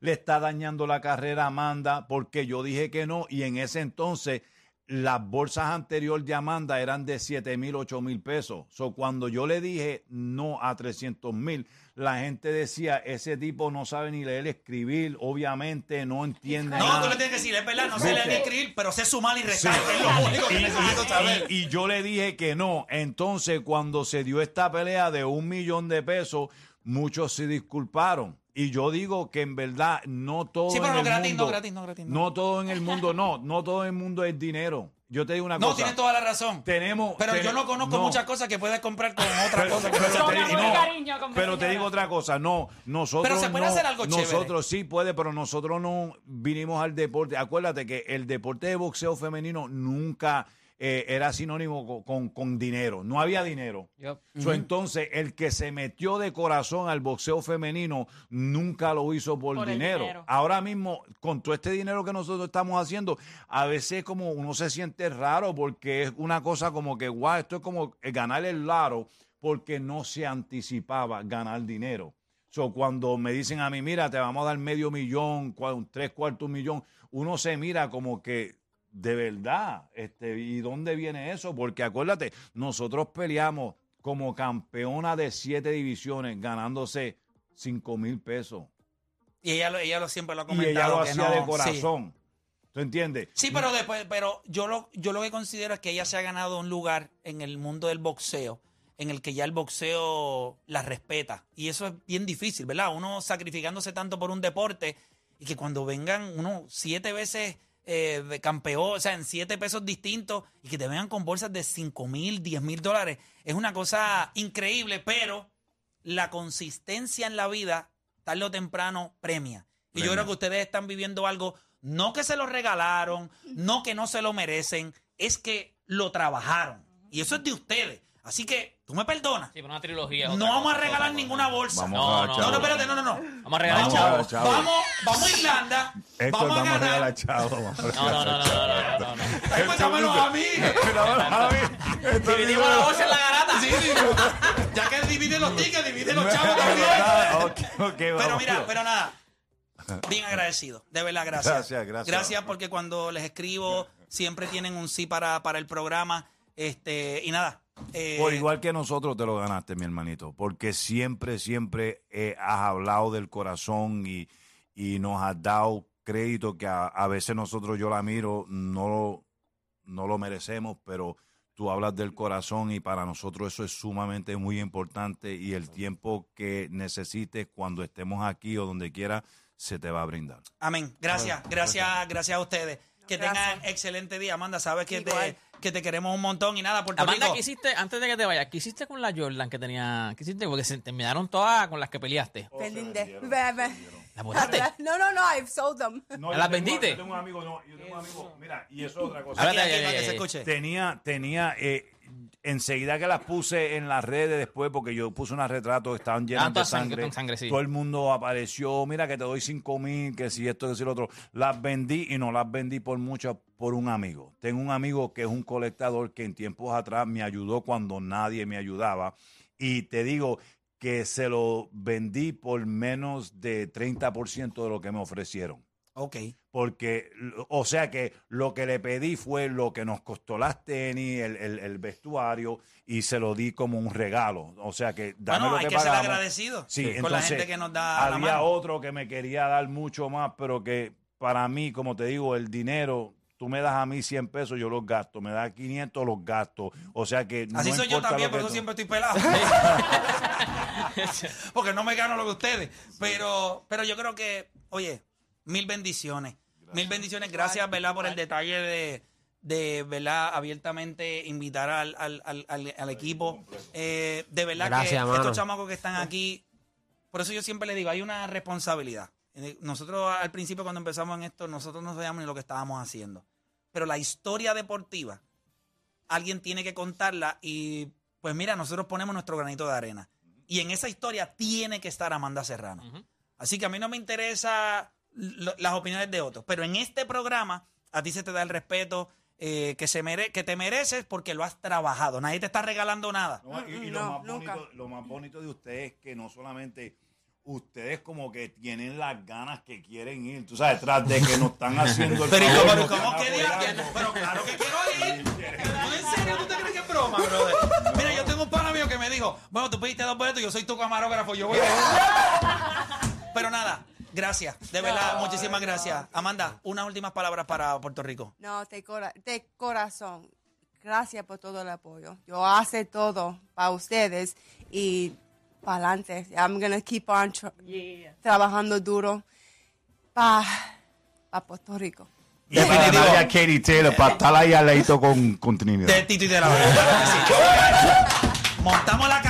le está dañando la carrera a Amanda porque yo dije que no y en ese entonces las bolsas anteriores de Amanda eran de 7 mil, 8 mil pesos. So, cuando yo le dije no a 300 mil, la gente decía, ese tipo no sabe ni leer, escribir, obviamente no entiende No, nada. tú le tienes que decir, es verdad, no sé leer ni escribir, pero sé sumar y restar. Sí. Es lo único que necesito saber. Y, y yo le dije que no. Entonces, cuando se dio esta pelea de un millón de pesos, muchos se disculparon. Y yo digo que en verdad no todo Sí, pero en no el gratis, mundo, no gratis, no gratis. No, no todo en el mundo, no, no todo en el mundo es dinero. Yo te digo una no cosa. tienes toda la razón. Tenemos, Pero yo no conozco no. muchas cosas que puedes comprar con otra Pero, cosa. pero no te, no, cariño, pero digo otra cosa, no, nosotros Pero se puede no- hacer algo chévere. Nosotros sí puede, pero nosotros no vinimos al deporte. Acuérdate que el deporte de boxeo femenino nunca eh, era sinónimo co- con, con dinero. No había dinero. So, Entonces, el que se metió de corazón al boxeo femenino nunca lo hizo por, dinero. dinero. Ahora mismo, con todo este dinero que nosotros estamos haciendo, a veces como uno se siente raro porque es una cosa como que, guau, esto es como ganar el laro porque no se anticipaba ganar dinero. So, cuando me dicen a mí, mira, te vamos a dar medio millón, tres cuartos millón, uno se mira como que, de verdad, este, ¿y dónde viene eso? Porque acuérdate, nosotros peleamos como campeona de siete divisiones ganándose cinco mil pesos. Y ella, lo- ella lo siempre lo ha Y comentado. ella lo hacía no, de sí. corazón. ¿Tú entiendes? Sí, pero después, pero yo lo, yo lo que considero es que ella se ha ganado un lugar en el mundo del boxeo, en el que ya el boxeo la respeta. Y eso es bien difícil, ¿verdad? Uno sacrificándose tanto por un deporte y que cuando vengan uno siete veces eh, de campeón, o sea, en siete pesos distintos y que te vengan con bolsas de 5 mil, 10 mil dólares, es una cosa increíble, pero la consistencia en la vida, tarde o temprano, premia. Y yo creo que ustedes están viviendo algo, no que se lo regalaron, no que no se lo merecen, es que lo trabajaron. Y eso es de ustedes. Así que, tú me perdonas. Sí, pero una trilogía. No vamos a regalar ninguna bolsa. Vamos No, a no, No, espérate, no, no, no. Vamos a regalar Vamos chavo. a chavo. Vamos, vamos a Irlanda. Esto vamos a vamos a ganar. regalar chavo, vamos a No, no, no, no, no, no, no, a mí. Dividimos la bolsa en la garata. Sí, sí. Ya que divide los tickets, divide los chavos también. Ok, ok, Pero mira, pero nada. Bien agradecido, de verdad, gracias. Gracias, gracias. Gracias porque cuando les escribo siempre tienen un sí para, para el programa. Este, y nada. Eh, Por igual que nosotros te lo ganaste, mi hermanito, porque siempre, siempre eh, has hablado del corazón y, y nos has dado crédito que a, a veces nosotros, yo la miro, no, lo- no lo merecemos, pero tú hablas del corazón y para nosotros eso es sumamente muy importante y el tiempo que necesites cuando estemos aquí o donde quiera se te va a brindar. Amén. Gracias, gracias, gracias a ustedes. Que tengan excelente día. Amanda, sabes que te, que te queremos un montón y nada, Puerto Amanda, Rico. ¿qué hiciste, antes de que te vayas, qué hiciste con la Jordan que tenía? ¿Qué hiciste? Porque se terminaron todas con las que peleaste. Ve- ¿La botaste? No, no, no, I've sold them. No, ¿Las vendiste? Yo tengo un amigo, no, yo tengo un amigo, mira, y eso es otra cosa. Aquí, Háblate, aquí, para que se escuche. Tenía, tenía, eh, enseguida que las puse en las redes después, porque yo puse unos retratos estaban llenos Ah, de sangre, sangre. con sangre, sí. Todo el mundo apareció, mira que te doy cinco mil, que si esto, que si lo otro. Las vendí y no las vendí por mucho, por un amigo. Tengo un amigo que es un colectador que en tiempos atrás me ayudó cuando nadie me ayudaba. Y te digo, que se lo vendí por menos de 30% de lo que me ofrecieron. Ok. Porque, o sea que lo que le pedí fue lo que nos costó las tenis, el, el- el vestuario, y se lo di como un regalo. O sea que dame Bueno, lo hay que que ser agradecido Sí, con la entonces, gente que nos da la Había mano. otro que me quería dar mucho más, pero que para mí, como te digo, el dinero, tú me das a mí 100 pesos, yo los gasto. Me das 500, los gasto. O sea que. Así no soy yo también, por eso tú- siempre estoy pelado. Porque no me gano lo que ustedes. Pero, pero yo creo que, oye, mil bendiciones. Mil bendiciones. Gracias, ¿verdad? Por el detalle de, de ¿verdad? Abiertamente invitar al, al, al, al- equipo. Eh, de verdad Gracias, que mano. estos chamacos que están aquí, por eso yo siempre les digo, hay una responsabilidad. Eh, Nosotros al principio cuando empezamos en esto, nosotros no sabíamos ni lo que estábamos haciendo. Pero la historia deportiva, alguien tiene que contarla y pues mira, nosotros ponemos nuestro granito de arena. Y en esa historia tiene que estar Amanda Serrano. Así que a mí no me interesa lo- las opiniones de otros, pero en este programa a ti se te da el respeto eh, que, se mere que te mereces porque lo has trabajado. Nadie te está regalando nada. No, y, y lo, No, más bonito, lo más bonito de ustedes es que no solamente ustedes como que tienen las ganas que quieren ir, tú sabes, tras de que nos están haciendo el Pero, ¿y favor, cómo, cómo que. Pero claro que quiero ir. ¿Tú en serio tú te crees que es broma, brother? Mira, yo tengo un pana mío que me dijo, bueno, tú pediste dos boletos, yo soy tu camarógrafo, yo voy a Pero nada, gracias, de verdad, No, muchísimas no. gracias. Amanda, unas últimas palabras para Puerto Rico. No, de, cora- de corazón. Gracias por todo el apoyo. Yo hace todo para ustedes y para adelante. I'm gonna keep on tra- trabajando duro para Puerto Rico. Y para darle a Katie Taylor, para estar ahí al ladito con, con Trinidad. De Tito y de la Verdad. Montamos la.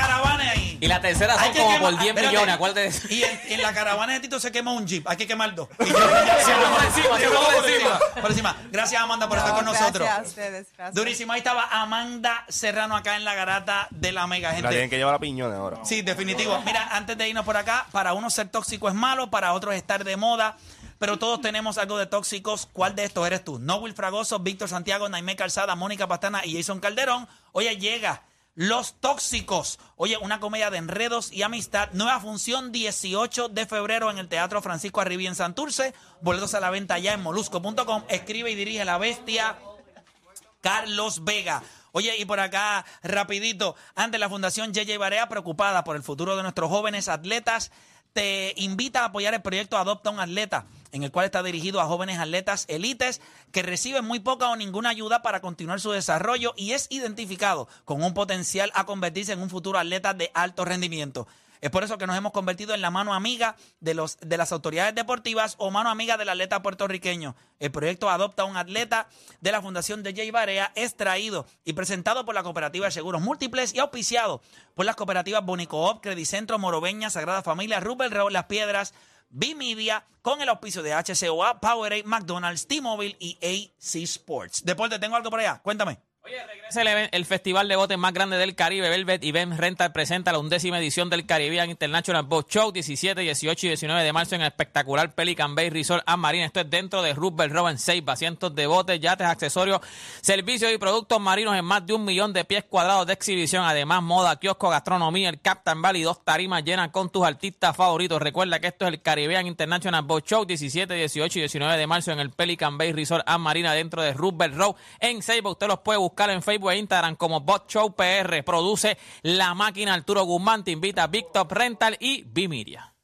Y la tercera son Hay que como quemar- por 10 espérate. millones, acuérdate de eso. Y en, en la caravana de Tito se quema un jeep. Hay que quemar dos. Y yo- Siempre por encima, siempre por encima. Por encima. Gracias, Amanda, por estar con nosotros. Gracias a ustedes. Gracias. Durísimo. Ahí estaba Amanda Serrano acá en la garata de la Mega, La tienen gente. que llevar a piñones ahora. Sí, definitivo. Mira, antes de irnos por acá, para unos ser tóxico es malo, para otros estar de moda. Pero todos tenemos algo de tóxicos. ¿Cuál de estos eres tú? Noel Fragoso, Víctor Santiago, Naimé Calzada, Mónica Pastana y Jason Calderón. Oye, llega Los Tóxicos. Oye, una comedia de enredos y amistad. Nueva función 18 de febrero en el Teatro Francisco Arribí en Santurce. Boletos a la venta ya en molusco.com. Escribe y dirige La Bestia. Carlos Vega. Oye, y por acá, rapidito, ante la Fundación JJ Barea, preocupada por el futuro de nuestros jóvenes atletas, te invita a apoyar el proyecto Adopta un Atleta, en el cual está dirigido a jóvenes atletas élites que reciben muy poca o ninguna ayuda para continuar su desarrollo y es identificado con un potencial a convertirse en un futuro atleta de alto rendimiento. Es por eso que nos hemos convertido en la mano amiga de, los, de las autoridades deportivas o mano amiga del atleta puertorriqueño. El proyecto Adopta a un Atleta de la Fundación de Jay Barea es traído y presentado por la Cooperativa de Seguros Múltiples y auspiciado por las cooperativas Bonicoop, Credicentro, Moroveña, Sagrada Familia, Rubel Raúl Las Piedras, B-Media, con el auspicio de HCOA, Powerade, McDonald's, T-Mobile y AC Sports. Deporte, ¿tengo algo por allá? Cuéntame. Es el, festival de botes más grande del Caribe, Velvet Ben Rental presenta la undécima edición del Caribbean International Boat Show, 17, 18 y 19 de marzo en el espectacular Pelican Bay Resort and Marine. Esto es dentro de Row en 6 asientos de botes, yates, accesorios, servicios y productos marinos en más de un millón de pies cuadrados de exhibición. Además, moda, kiosco, gastronomía, el Captain Valley, dos tarimas llenas con tus artistas favoritos. Recuerda que esto es el Caribbean International Boat Show, 17, 18 y 19 de marzo en el Pelican Bay Resort and Marina dentro de Roosevelt Row en Seibo. Usted los puede buscar en Facebook e Instagram como Bot Show PR. Produce La Máquina Arturo Guzmán. Te invita a Big Top Rental y Bimiria.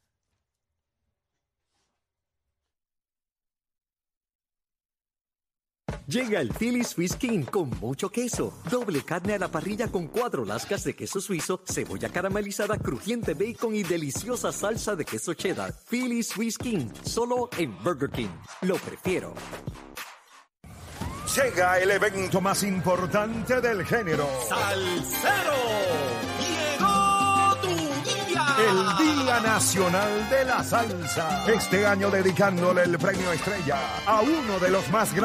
Llega el Philly Swiss King con mucho queso, doble carne a la parrilla con cuatro lascas de queso suizo, cebolla caramelizada, crujiente bacon y deliciosa salsa de queso cheddar. Philly Swiss King, solo en Burger King. Lo prefiero. Llega el evento más importante del género. ¡Salsero! ¡Llegó tu día! El Día Nacional de la Salsa. Este año dedicándole el premio Estrella a uno de los más grandes.